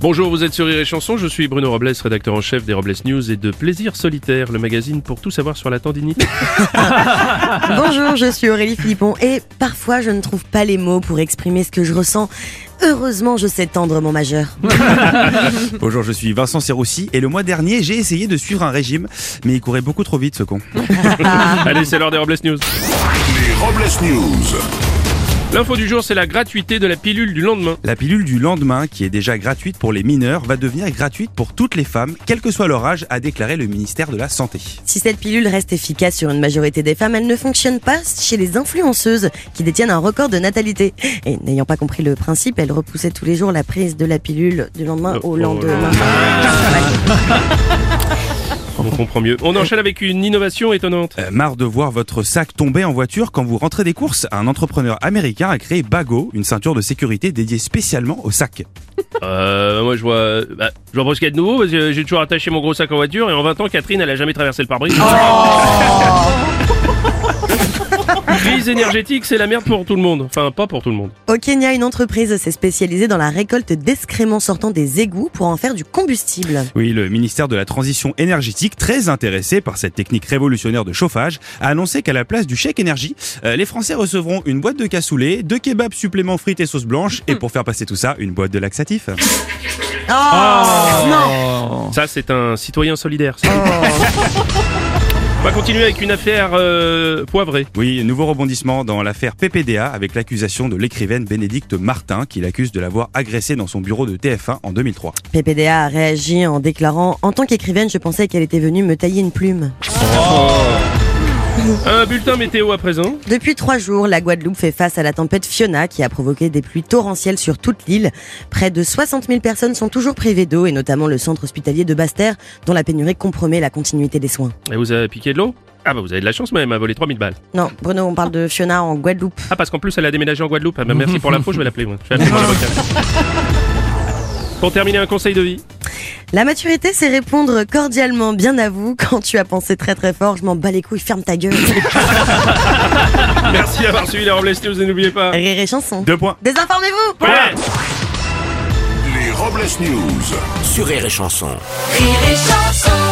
Bonjour, vous êtes sur Rire et Chanson, je suis Bruno Robles, rédacteur en chef des Robles News et de Plaisir Solitaire, le magazine pour tout savoir sur la tendinite. Bonjour, je suis Aurélie Philippon et parfois je ne trouve pas les mots pour exprimer ce que je ressens. Heureusement, je sais tendre mon majeur. Bonjour, je suis Vincent Serroussi et le mois dernier, j'ai essayé de suivre un régime, mais il courait beaucoup trop vite ce con. Allez, c'est l'heure des Robles News. Les Robles News. L'info du jour, c'est la gratuité de la pilule du lendemain. La pilule du lendemain, qui est déjà gratuite pour les mineurs, va devenir gratuite pour toutes les femmes, quel que soit leur âge, a déclaré le ministère de la Santé. Si cette pilule reste efficace sur une majorité des femmes, elle ne fonctionne pas chez les influenceuses qui détiennent un record de natalité. Et n'ayant pas compris le principe, elle repoussait tous les jours la prise de la pilule du lendemain Oh, au oh lendemain. comprend mieux. On enchaîne avec une innovation étonnante. Euh, marre de voir votre sac tomber en voiture quand vous rentrez des courses Un entrepreneur américain a créé Bago, une ceinture de sécurité dédiée spécialement au sac. Euh, moi je vois, bah, je vois pas ce qu'il y a de nouveau parce que j'ai toujours attaché mon gros sac en voiture et en 20 ans, Catherine, elle a jamais traversé le pare-brise. Crise énergétique, c'est la merde pour tout le monde. Enfin, pas pour tout le monde. Au Kenya, une entreprise s'est spécialisée dans la récolte d'excréments sortant des égouts pour en faire du combustible. Oui, le ministère de la Transition énergétique, très intéressé par cette technique révolutionnaire de chauffage, a annoncé qu'à la place du chèque énergie, euh, les Français recevront une boîte de cassoulet, deux kebabs suppléments frites et sauce blanche, et pour faire passer tout ça, une boîte de laxatif. Non Ça, c'est un citoyen solidaire. ça. On va continuer avec une affaire euh, poivrée. Oui, nouveau rebondissement dans l'affaire PPDA avec l'accusation de l'écrivaine Bénédicte Martin qui l'accuse de l'avoir agressée dans son bureau de TF1 en 2003. PPDA a réagi en déclarant En tant qu'écrivaine, je pensais qu'elle était venue me tailler une plume. Un bulletin météo à présent. Depuis trois jours, la Guadeloupe fait face à la tempête Fiona qui a provoqué des pluies torrentielles sur toute l'île. Près de 60 000 personnes sont toujours privées d'eau et notamment le centre hospitalier de Basse-Terre dont la pénurie compromet la continuité des soins. Et vous avez piqué de l'eau? Ah bah vous avez de la chance même, m'a volé 3000 balles. Non, Bruno, on parle de Fiona en Guadeloupe. Ah parce qu'en plus elle a déménagé en Guadeloupe. Ah bah merci pour l'info, je vais l'appeler moi. Je vais appeler. Pour terminer, un conseil de vie. La maturité, c'est répondre cordialement bien à vous quand tu as pensé très très fort. Je m'en bats les couilles, ferme ta gueule. Merci d'avoir suivi les Robles News et n'oubliez pas. Rire et chanson. Deux points. Désinformez-vous Ouais. Les Robles News. Sur Rire et Chanson. Rire et chanson